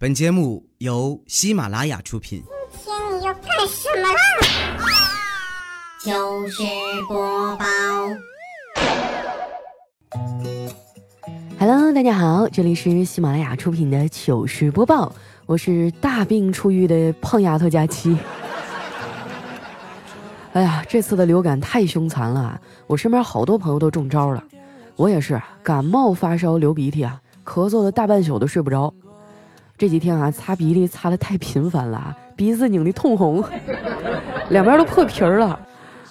本节目由喜马拉雅出品。今天你要干什么啦？糗事播报。Hello，大家好，这里是喜马拉雅出品的糗事播报，我是大病初愈的胖丫头佳期。哎呀，这次的流感太凶残了啊，我身边好多朋友都中招了，我也是感冒发烧流鼻涕啊，咳嗽了大半宿都睡不着。这几天啊，擦鼻涕擦的太频繁了啊，鼻子拧的通红，两边都破皮儿了，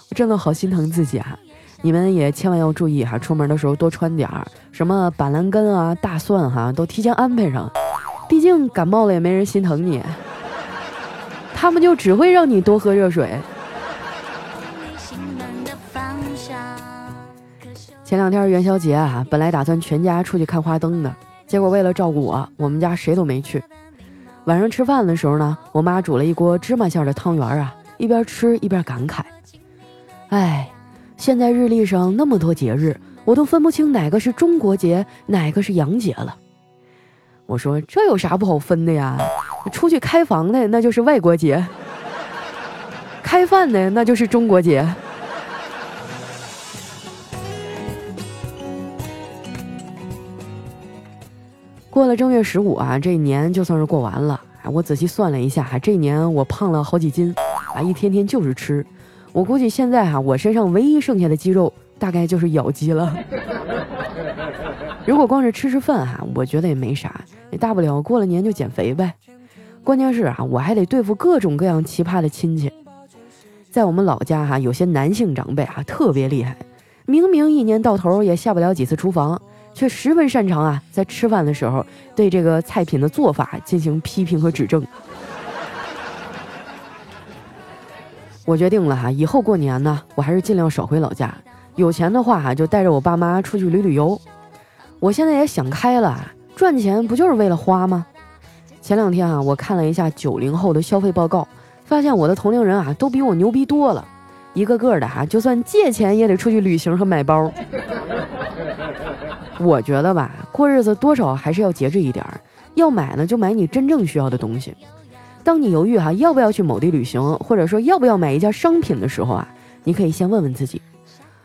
我真的好心疼自己啊。你们也千万要注意哈，出门的时候多穿点儿，什么板蓝根啊、大蒜哈，都提前安排上。毕竟感冒了也没人心疼你，他们就只会让你多喝热水。前两天元宵节啊，本来打算全家出去看花灯的，结果为了照顾我，我们家谁都没去。晚上吃饭的时候呢，我妈煮了一锅芝麻馅的汤圆啊，一边吃一边感慨：“哎。”现在日历上那么多节日，我都分不清哪个是中国节，哪个是洋节了。我说这有啥不好分的呀？出去开房的那就是外国节，开饭的那就是中国节。过了正月十五啊，这一年就算是过完了。我仔细算了一下，这一年我胖了好几斤，啊，一天天就是吃。我估计现在哈、我身上唯一剩下的肌肉大概就是咬肌了。如果光是吃吃饭哈、我觉得也没啥，大不了过了年就减肥呗。关键是啊，我还得对付各种各样奇葩的亲戚。在我们老家哈、有些男性长辈啊特别厉害，明明一年到头也下不了几次厨房，却十分擅长啊在吃饭的时候对这个菜品的做法进行批评和指正。我决定了哈，以后过年呢，我还是尽量少回老家。有钱的话哈，就带着我爸妈出去旅旅游。我现在也想开了，赚钱不就是为了花吗？前两天啊，我看了一下九零后的消费报告，发现我的同龄人啊都比我牛逼多了，一个个的哈，就算借钱也得出去旅行和买包。我觉得吧，过日子多少还是要节制一点儿，要买呢就买你真正需要的东西。当你犹豫哈要不要去某地旅行，或者说要不要买一件商品的时候啊，你可以先问问自己：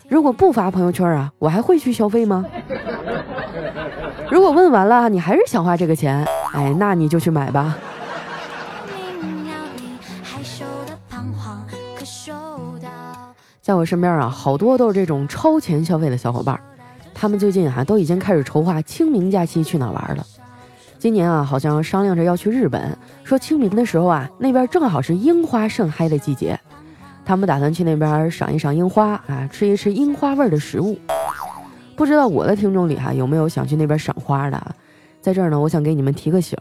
如果不发朋友圈啊，我还会去消费吗？如果问完了你还是想花这个钱，哎，那你就去买吧。在我身边啊，好多都是这种超前消费的小伙伴，他们最近哈、都已经开始筹划清明假期去哪玩了。今年啊，好像商量着要去日本，说清明的时候啊，那边正好是樱花盛开的季节，他们打算去那边赏一赏樱花啊，吃一吃樱花味的食物。不知道我的听众里哈、有没有想去那边赏花的？在这儿呢，我想给你们提个醒，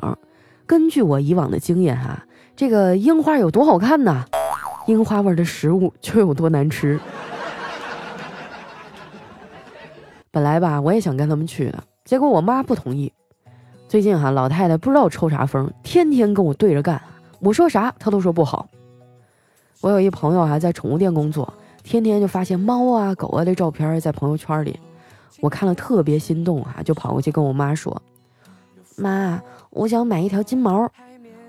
根据我以往的经验哈、这个樱花有多好看呢，樱花味的食物就有多难吃。本来吧，我也想跟他们去的，结果我妈不同意。最近哈、老太太不知道抽啥风，天天跟我对着干，我说啥她都说不好。我有一朋友还、在宠物店工作，天天就发现猫啊、狗啊的照片在朋友圈里，我看了特别心动啊，就跑过去跟我妈说：“妈，我想买一条金毛。”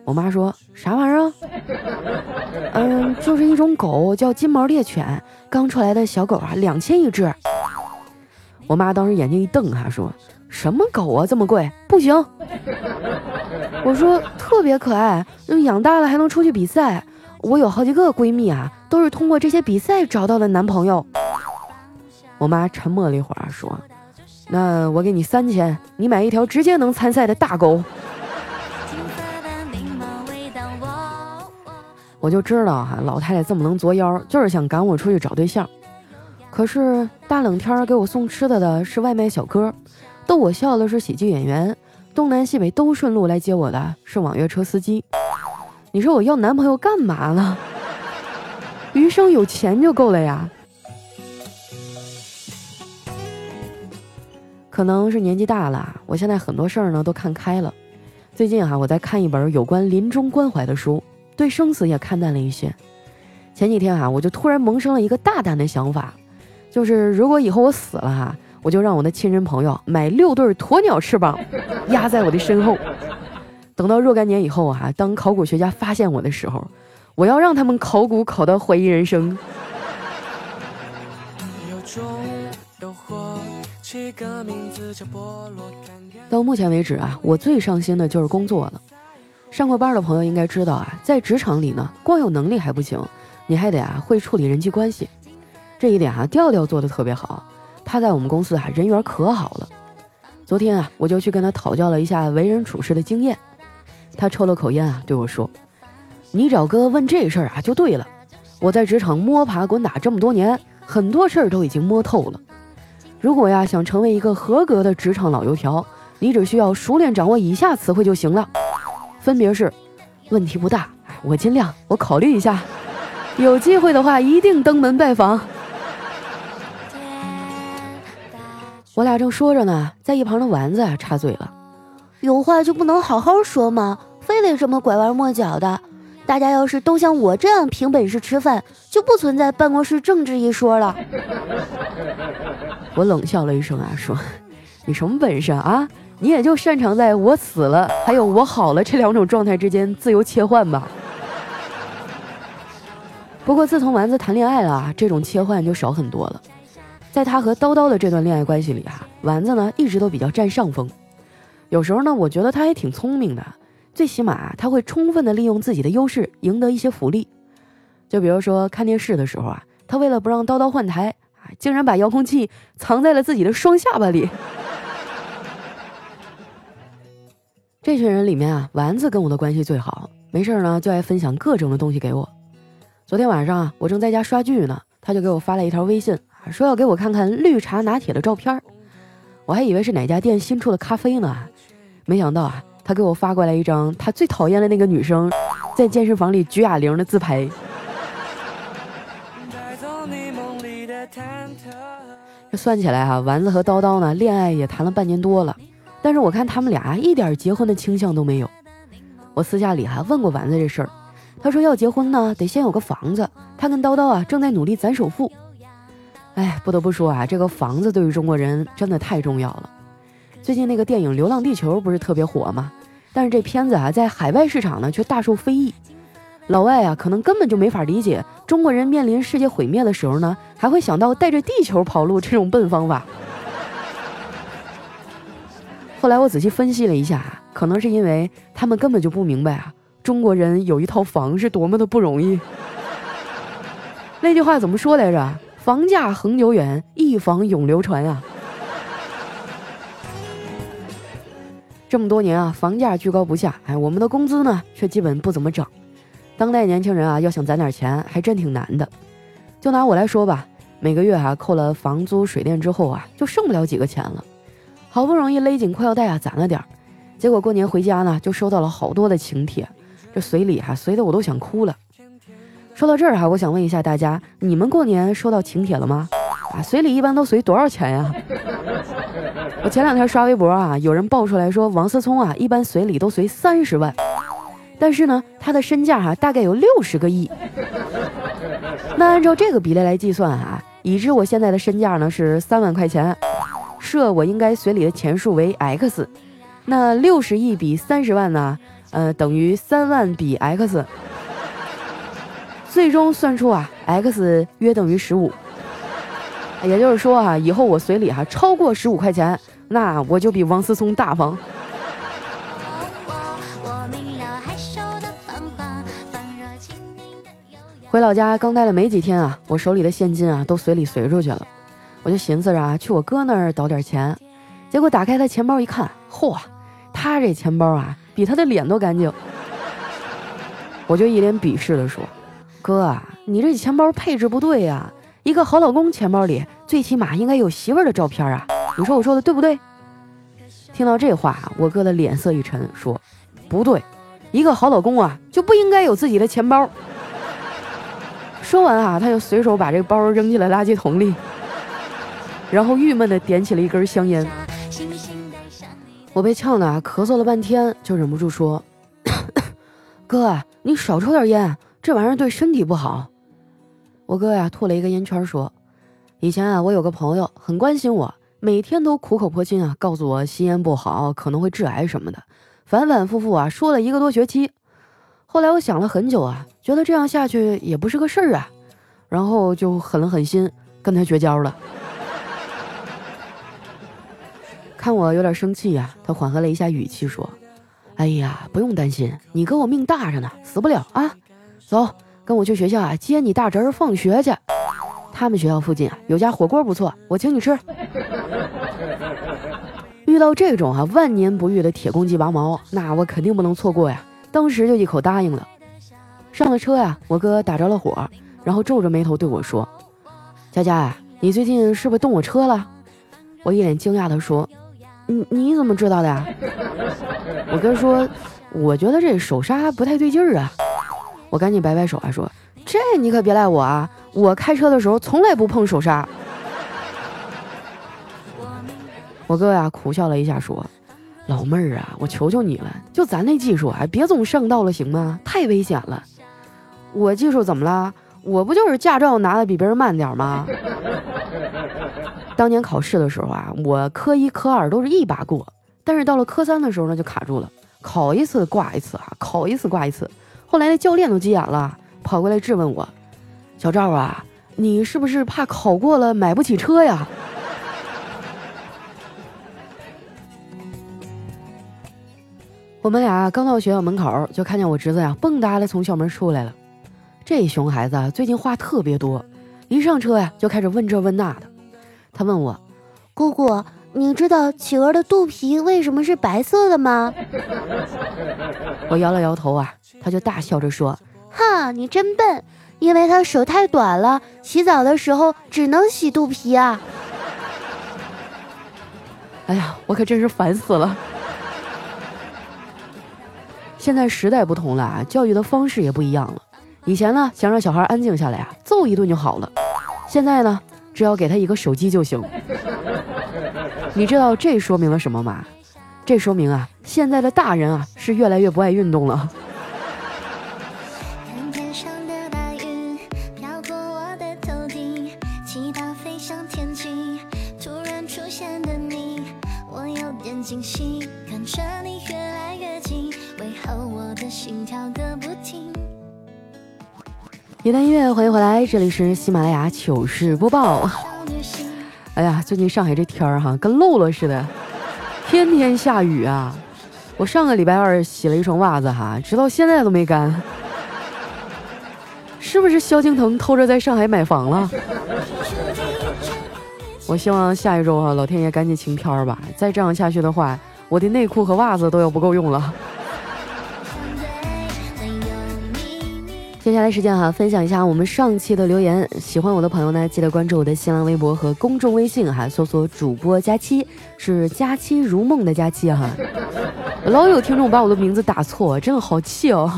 我妈说：“啥玩意儿？” 嗯，就是一种狗，叫金毛猎犬，刚出来的小狗啊，两千一只。我妈当时眼睛一瞪，哈，说。什么狗啊，这么贵？不行！我说特别可爱，养大了还能出去比赛。我有好几个闺蜜啊，都是通过这些比赛找到的男朋友。我妈沉默了一会儿，说：“那我给你三千，你买一条直接能参赛的大狗。”我就知道哈、老太太这么能作妖，就是想赶我出去找对象。可是大冷天儿给我送吃的的是外卖小哥。逗我笑的是喜剧演员，东南西北都顺路来接我的是网约车司机。你说我要男朋友干嘛呢？余生有钱就够了呀。可能是年纪大了，我现在很多事儿呢都看开了。最近哈、啊，我在看一本有关临终关怀的书，对生死也看淡了一些。前几天、啊，我就突然萌生了一个大胆的想法，就是如果以后我死了哈。我就让我的亲人朋友买六对鸵鸟翅膀，压在我的身后，等到若干年以后啊，当考古学家发现我的时候，我要让他们考古考到怀疑人生。到目前为止啊，我最上心的就是工作了。上过班的朋友应该知道啊，在职场里呢，光有能力还不行，你还得啊会处理人际关系。这一点啊，调调做的特别好，他在我们公司啊人缘可好了。昨天啊，我就去跟他讨教了一下为人处事的经验。他抽了口烟啊，对我说：“你找哥问这事儿啊，就对了。我在职场摸爬滚打这么多年，很多事儿都已经摸透了。如果呀想成为一个合格的职场老油条，你只需要熟练掌握以下词汇就行了，分别是：问题不大，我尽量，我考虑一下，有机会的话一定登门拜访。”我俩正说着呢，在一旁的丸子啊插嘴了。有话就不能好好说吗？非得这么拐弯抹角的。大家要是都像我这样凭本事吃饭，就不存在办公室政治一说了。我冷笑了一声啊，说：“你什么本事啊？你也就擅长在我死了还有我好了这两种状态之间自由切换吧。”不过自从丸子谈恋爱了啊，这种切换就少很多了。在他和叨叨的这段恋爱关系里啊，丸子呢一直都比较占上风。有时候呢，我觉得他还挺聪明的，最起码他会充分的利用自己的优势，赢得一些福利。就比如说看电视的时候啊，他为了不让叨叨换台，啊，竟然把遥控器藏在了自己的双下巴里。这群人里面啊，丸子跟我的关系最好，没事呢就爱分享各种的东西给我。昨天晚上啊，我正在家刷剧呢，他就给我发了一条微信，说要给我看看绿茶拿铁的照片我还以为是哪家店新出的咖啡呢。没想到啊，他给我发过来一张他最讨厌的那个女生在健身房里举哑铃的自拍。这算起来哈，丸子和叨叨呢，恋爱也谈了半年多了，但是我看他们俩一点结婚的倾向都没有。我私下里还问过丸子这事儿，他说要结婚呢，得先有个房子。他跟叨叨啊，正在努力攒首付。哎，不得不说啊，这个房子对于中国人真的太重要了。最近那个电影《流浪地球》不是特别火吗？但是这片子啊，在海外市场呢却大受非议。老外啊，可能根本就没法理解中国人面临世界毁灭的时候呢，还会想到带着地球跑路这种笨方法。后来我仔细分析了一下，可能是因为他们根本就不明白啊，中国人有一套房是多么的不容易。那句话怎么说来着？房价恒久远，一房永流传呀。这么多年啊，房价居高不下，哎，我们的工资呢却基本不怎么涨。当代年轻人啊，要想攒点钱，还真挺难的。就拿我来说吧，每个月啊，扣了房租、水电之后啊，就剩不了几个钱了。好不容易勒紧裤腰带啊，攒了点儿，结果过年回家呢，就收到了好多的请帖，这随礼哈，随的我都想哭了。说到这儿哈，我想问一下大家，你们过年收到请帖了吗？啊，随礼一般都随多少钱呀？我前两天刷微博啊，有人爆出来说王思聪啊，一般随礼都随三十万，但是呢，他的身价哈大概有六十个亿。那按照这个比例来计算啊，已知我现在的身价呢是三万块钱，设我应该随礼的钱数为 x，那六十亿比三十万呢，呃，等于三万比 x，最终算出啊，x 约等于十五。也就是说啊，以后我随礼哈超过十五块钱。那我就比王思聪大方。回老家刚待了没几天啊，我手里的现金啊都随礼随出去了，我就寻思着啊去我哥那儿倒点钱，结果打开他钱包一看，嚯，他这钱包啊比他的脸都干净，我就一脸鄙视的说：“哥啊，你这钱包配置不对呀，一个好老公钱包里最起码应该有媳妇儿的照片啊。”你说我说的对不对？听到这话，我哥的脸色一沉，说：“不对，一个好老公啊，就不应该有自己的钱包。”说完啊，他就随手把这个包扔进了垃圾桶里，然后郁闷的点起了一根香烟。我被呛的咳嗽了半天，就忍不住说：“ 哥，你少抽点烟，这玩意儿对身体不好。”我哥呀，吐了一个烟圈，说：“以前啊，我有个朋友很关心我。”每天都苦口婆心啊，告诉我吸烟不好，可能会致癌什么的，反反复复啊说了一个多学期。后来我想了很久啊，觉得这样下去也不是个事儿啊，然后就狠了狠心跟他绝交了。看我有点生气呀，他缓和了一下语气说：“哎呀，不用担心，你哥我命大着呢，死不了啊。走，跟我去学校啊接你大侄儿放学去。他们学校附近啊有家火锅不错，我请你吃。”遇到这种啊万年不遇的铁公鸡拔毛，那我肯定不能错过呀。当时就一口答应了。上了车呀，我哥打着了火，然后皱着眉头对我说：“佳佳，你最近是不是动我车了？”我一脸惊讶地说。你你怎么知道的呀？我哥说，我觉得这手刹不太对劲儿啊。我赶紧摆摆手啊，说这你可别赖我啊，我开车的时候从来不碰手刹。我哥呀苦笑了一下，说：“老妹儿啊，我求求你了，就咱那技术啊，别总上道了，行吗？太危险了。我技术怎么了？我不就是驾照拿的比别人慢点吗？”当年考试的时候啊，我科一科二都是一把过，但是到了科三的时候呢，就卡住了，考一次挂一次啊，考一次挂一次。后来那教练都急眼了，跑过来质问我：“小赵啊，你是不是怕考过了买不起车呀？” 我们俩刚到学校门口，就看见我侄子呀蹦哒的从校门出来了。这熊孩子最近话特别多，一上车呀就开始问这问那的。他问我：“姑姑，你知道企鹅的肚皮为什么是白色的吗？” 我摇了摇头啊，他就大笑着说：“哈，你真笨，因为它手太短了，洗澡的时候只能洗肚皮啊。”哎呀，我可真是烦死了！现在时代不同了啊，教育的方式也不一样了。以前呢，想让小孩安静下来啊，揍一顿就好了。现在呢？只要给他一个手机就行。你知道这说明了什么吗？这说明啊，现在的大人啊是越来越不爱运动了。一段音乐，欢迎回来，这里是喜马拉雅糗事播报。哎呀，最近上海这天儿哈，跟漏了似的，天天下雨啊！我上个礼拜二洗了一双袜子哈，直到现在都没干。是不是萧敬腾偷着在上海买房了？我希望下一周哈，老天爷赶紧晴天吧！再这样下去的话，我的内裤和袜子都要不够用了。接下来时间哈，分享一下我们上期的留言。喜欢我的朋友呢，记得关注我的新浪微博和公众微信哈，搜索主播佳期，是佳期如梦的佳期哈。老有听众把我的名字打错，真的好气哦。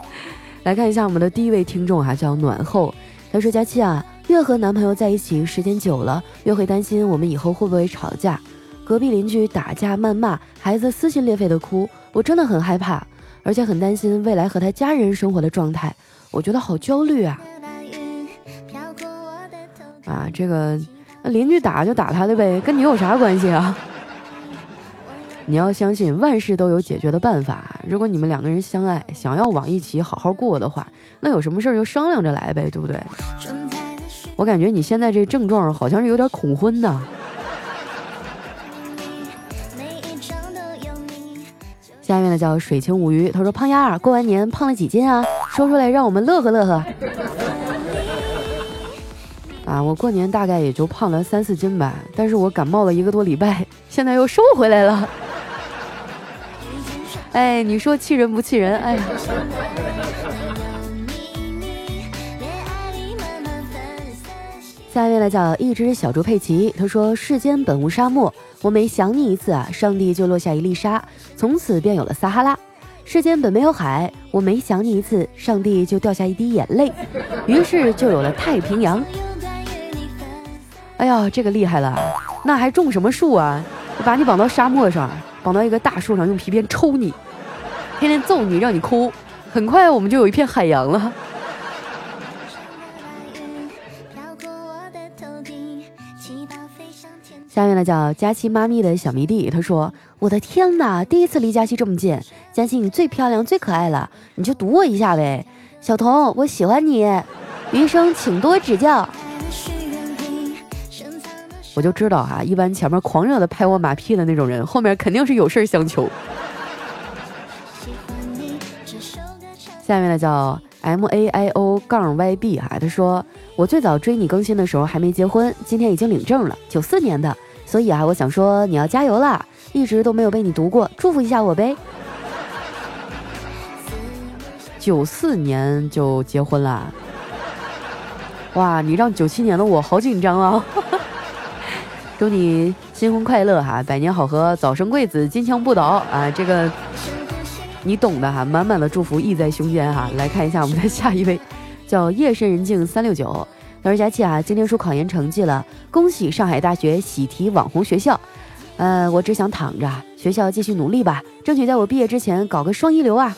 来看一下我们的第一位听众哈，叫暖后，他说：佳期啊，越和男朋友在一起时间久了，越会担心我们以后会不会吵架。隔壁邻居打架谩骂，孩子撕心裂肺的哭，我真的很害怕，而且很担心未来和他家人生活的状态。我觉得好焦虑啊！啊，这个那邻居打就打他的呗，跟你有啥关系啊？你要相信万事都有解决的办法。如果你们两个人相爱，想要往一起好好过的话，那有什么事儿就商量着来呗，对不对？我感觉你现在这症状好像是有点恐婚呢。下面呢叫水清无鱼，他说胖丫儿过完年胖了几斤啊？说出来让我们乐呵乐呵。啊，我过年大概也就胖了三四斤吧，但是我感冒了一个多礼拜，现在又瘦回来了。哎，你说气人不气人？哎。下一位呢叫一只小猪佩奇，他说世间本无沙漠。我每想你一次啊，上帝就落下一粒沙，从此便有了撒哈拉。世间本没有海，我每想你一次，上帝就掉下一滴眼泪，于是就有了太平洋。哎呀，这个厉害了，那还种什么树啊？把你绑到沙漠上，绑到一个大树上，用皮鞭抽你，天天揍你，让你哭，很快我们就有一片海洋了。下面呢叫佳期妈咪的小迷弟，他说：“我的天哪，第一次离佳期这么近，佳期你最漂亮最可爱了，你就读我一下呗。小童，我喜欢你，余生请多指教。我就知道哈，一般前面狂热的拍我马屁的那种人，后面肯定是有事相求。下面呢叫 M A I O 杠 Y B 哈，他说我最早追你更新的时候还没结婚，今天已经领证了，九四年的，所以啊，我想说你要加油啦，一直都没有被你读过，祝福一下我呗。九四年就结婚了，哇，你让九七年的我好紧张啊。祝你新婚快乐哈，百年好合，早生贵子，金枪不倒啊！这个你懂的哈，满满的祝福意在胸间哈。来看一下我们的下一位，叫夜深人静三六九，他说佳琪啊，今天出考研成绩了，恭喜上海大学喜提网红学校。呃，我只想躺着，学校继续努力吧，争取在我毕业之前搞个双一流啊。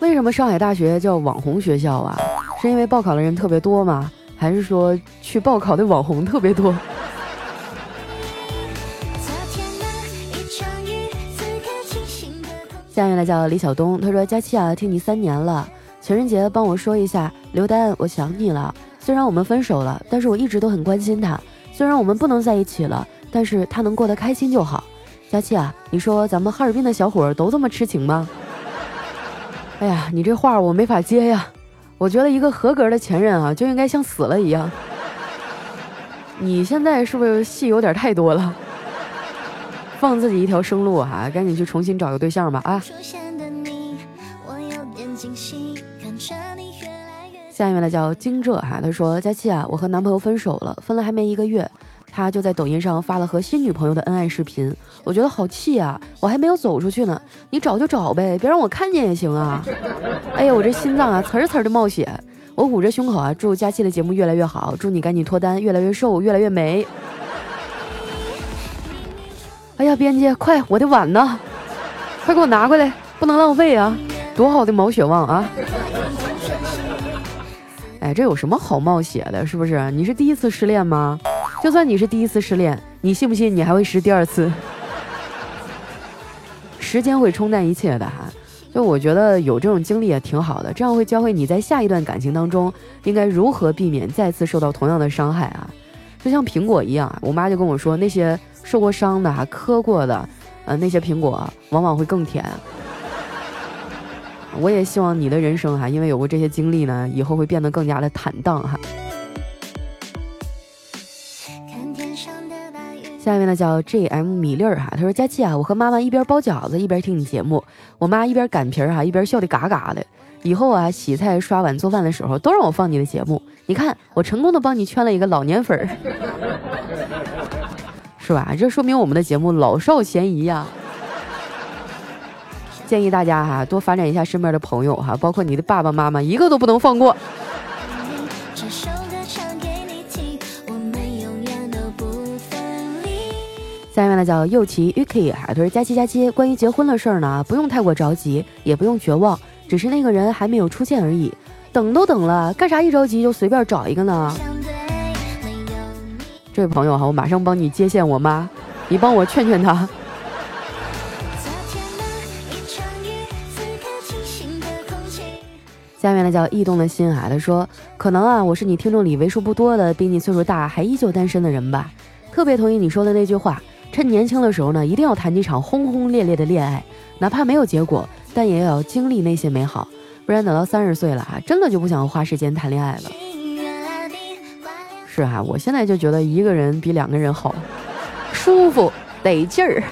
为什么上海大学叫网红学校啊？是因为报考的人特别多吗？还是说去报考的网红特别多？下面呢叫李晓东，他说：“佳期啊，听你三年了，情人节帮我说一下，刘丹，我想你了。虽然我们分手了，但是我一直都很关心他。虽然我们不能在一起了，但是他能过得开心就好。佳期啊，你说咱们哈尔滨的小伙都这么痴情吗？哎呀，你这话我没法接呀。”我觉得一个合格的前任啊，就应该像死了一样。你现在是不是戏有点太多了？放自己一条生路哈，赶紧去重新找个对象吧啊！下面呢叫惊蛰哈，他说：佳琪啊，我和男朋友分手了，分了还没一个月。他就在抖音上发了和新女朋友的恩爱视频，我觉得好气啊！我还没有走出去呢，你找就找呗，别让我看见也行啊！哎呀，我这心脏啊，呲儿呲儿的冒血，我捂着胸口啊，祝佳期的节目越来越好，祝你赶紧脱单，越来越瘦，越来越美。哎呀，编辑，快，我的碗呢？快给我拿过来，不能浪费啊！多好的毛血旺啊！哎，这有什么好冒血的？是不是？你是第一次失恋吗？就算你是第一次失恋，你信不信你还会失第二次？时间会冲淡一切的哈。就我觉得有这种经历也挺好的，这样会教会你在下一段感情当中应该如何避免再次受到同样的伤害啊。就像苹果一样，我妈就跟我说，那些受过伤的、磕过的，呃，那些苹果往往会更甜。我也希望你的人生哈，因为有过这些经历呢，以后会变得更加的坦荡哈。下面呢叫 J M 米粒儿哈，他说佳琪啊，我和妈妈一边包饺子一边听你节目，我妈一边擀皮儿哈一边笑得嘎嘎的。以后啊洗菜刷碗做饭的时候都让我放你的节目，你看我成功的帮你圈了一个老年粉儿，是吧？这说明我们的节目老少咸宜呀。建议大家哈多发展一下身边的朋友哈，包括你的爸爸妈妈，一个都不能放过。下面呢叫右奇 Uki 啊，他说佳期佳期，关于结婚的事儿呢，不用太过着急，也不用绝望，只是那个人还没有出现而已。等都等了，干啥一着急就随便找一个呢？这位朋友哈，我马上帮你接线我妈，你帮我劝劝她。下面呢叫异动的心啊，他说可能啊，我是你听众里为数不多的比你岁数大还依旧单身的人吧，特别同意你说的那句话。趁年轻的时候呢，一定要谈几场轰轰烈烈的恋爱，哪怕没有结果，但也要经历那些美好，不然等到三十岁了哈，真的就不想花时间谈恋爱了。是啊，我现在就觉得一个人比两个人好，舒服得劲儿。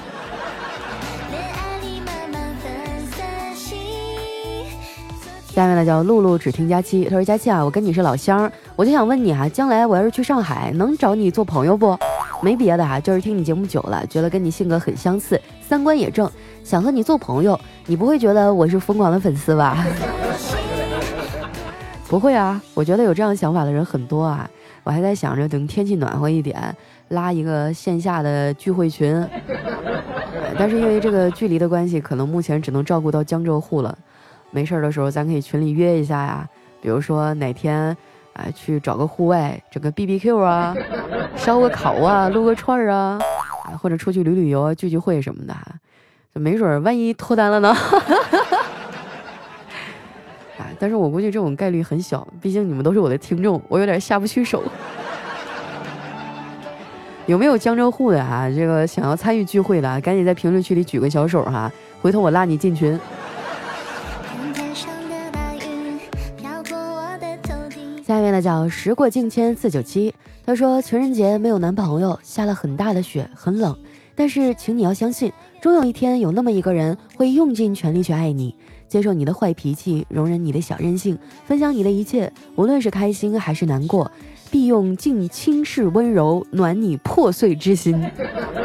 下面呢叫露露只听佳期，他说佳期啊，我跟你是老乡，我就想问你啊，将来我要是去上海，能找你做朋友不？没别的哈，就是听你节目久了，觉得跟你性格很相似，三观也正，想和你做朋友。你不会觉得我是疯狂的粉丝吧？不会啊，我觉得有这样想法的人很多啊。我还在想着等天气暖和一点，拉一个线下的聚会群。但是因为这个距离的关系，可能目前只能照顾到江浙沪了。没事儿的时候，咱可以群里约一下呀，比如说哪天。哎，去找个户外，整个 B B Q 啊，烧个烤啊，撸个串儿啊，或者出去旅旅游、聚聚会什么的，就没准万一脱单了呢。啊，但是我估计这种概率很小，毕竟你们都是我的听众，我有点下不去手。有没有江浙沪的啊？这个想要参与聚会的，赶紧在评论区里举个小手哈，回头我拉你进群。面呢叫时过境迁四九七，他说情人节没有男朋友，下了很大的雪，很冷，但是请你要相信，终有一天有那么一个人会用尽全力去爱你，接受你的坏脾气，容忍你的小任性，分享你的一切，无论是开心还是难过。必用尽轻视温柔暖你破碎之心。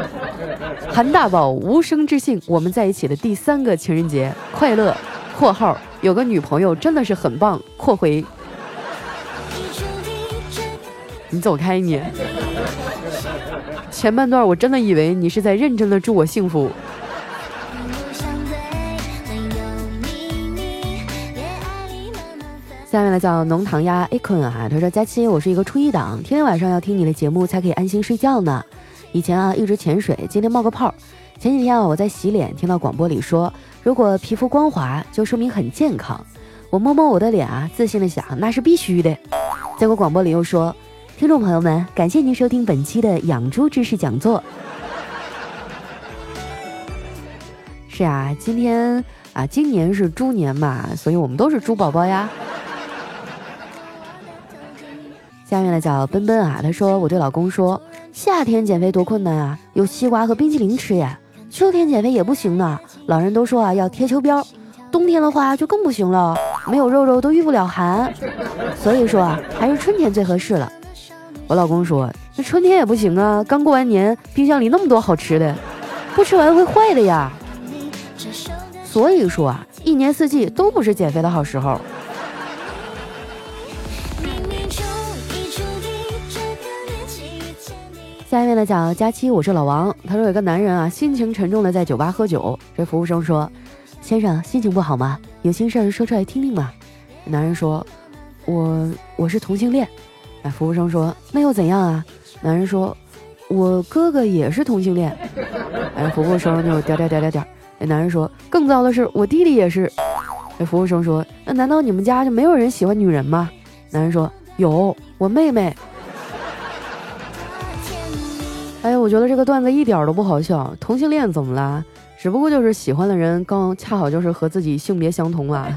韩大宝无声之信，我们在一起的第三个情人节快乐。（括号有个女朋友真的是很棒。）括回，你走开你。前半段我真的以为你是在认真的祝我幸福。下面呢叫浓糖鸭 a c o n 啊，他说佳期，我是一个初一党，天天晚上要听你的节目才可以安心睡觉呢。以前啊一直潜水，今天冒个泡。前几天啊我在洗脸，听到广播里说，如果皮肤光滑，就说明很健康。我摸摸我的脸啊，自信的想，那是必须的。结果广播里又说，听众朋友们，感谢您收听本期的养猪知识讲座。是啊，今天啊今年是猪年嘛，所以我们都是猪宝宝呀。下面的叫奔奔啊，他说我对老公说，夏天减肥多困难啊，有西瓜和冰淇淋吃呀。秋天减肥也不行呢，老人都说啊要贴秋膘。冬天的话就更不行了，没有肉肉都御不了寒。所以说啊，还是春天最合适了。我老公说，那春天也不行啊，刚过完年，冰箱里那么多好吃的，不吃完会坏的呀。所以说啊，一年四季都不是减肥的好时候。下面呢讲佳期，我是老王。他说有个男人啊，心情沉重的在酒吧喝酒。这服务生说：“先生，心情不好吗？有心事说出来听听嘛。”男人说：“我我是同性恋。”哎，服务生说：“那又怎样啊？”男人说：“我哥哥也是同性恋。”哎，服务生就点点点点点。哎，男人说：“更糟的是，我弟弟也是。”这服务生说：“那难道你们家就没有人喜欢女人吗？”男人说：“有，我妹妹。”哎，我觉得这个段子一点都不好笑。同性恋怎么了？只不过就是喜欢的人刚恰好就是和自己性别相同啊。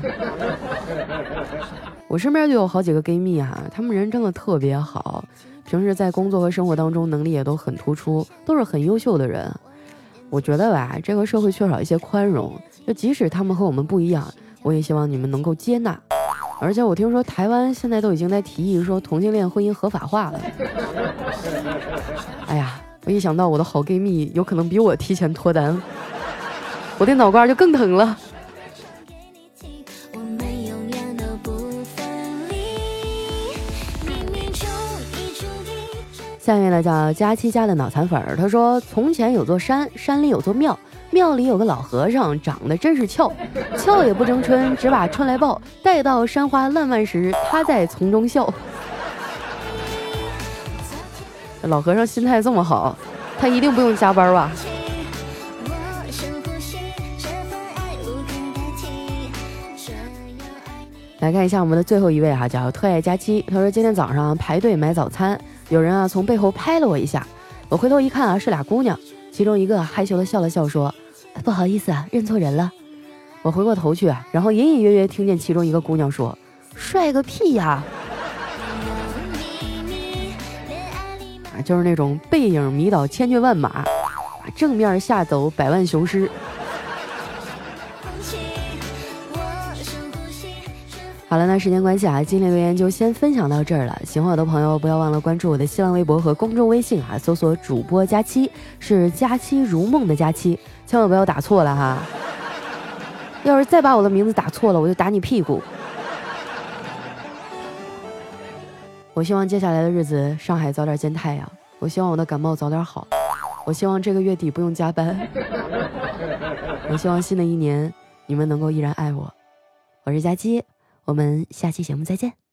我身边就有好几个 gay 蜜哈，他们人真的特别好，平时在工作和生活当中能力也都很突出，都是很优秀的人。我觉得吧，这个社会缺少一些宽容，就即使他们和我们不一样，我也希望你们能够接纳。而且我听说台湾现在都已经在提议说同性恋婚姻合法化了。哎呀！我一想到我的好闺蜜有可能比我提前脱单，我的脑瓜就更疼了。下面呢叫佳期家的脑残粉儿，他说：从前有座山，山里有座庙，庙里有个老和尚，长得真是俏，俏也不争春，只把春来报。待到山花烂漫时，他在丛中笑。老和尚心态这么好，他一定不用加班吧？来看一下我们的最后一位哈，叫特爱佳期。他说今天早上排队买早餐，有人啊从背后拍了我一下，我回头一看啊是俩姑娘，其中一个害羞的笑了笑说：“不好意思啊，认错人了。”我回过头去，然后隐隐约约听见其中一个姑娘说：“帅个屁呀！”啊就是那种背影迷倒千军万马，正面吓走百万雄师。好了，那时间关系啊，今天留言就先分享到这儿了。喜欢我的朋友，不要忘了关注我的新浪微博和公众微信啊，搜索“主播佳期”，是“佳期如梦”的佳期，千万不要打错了哈。要是再把我的名字打错了，我就打你屁股。我希望接下来的日子上海早点见太阳。我希望我的感冒早点好。我希望这个月底不用加班。我希望新的一年你们能够依然爱我。我是佳期，我们下期节目再见。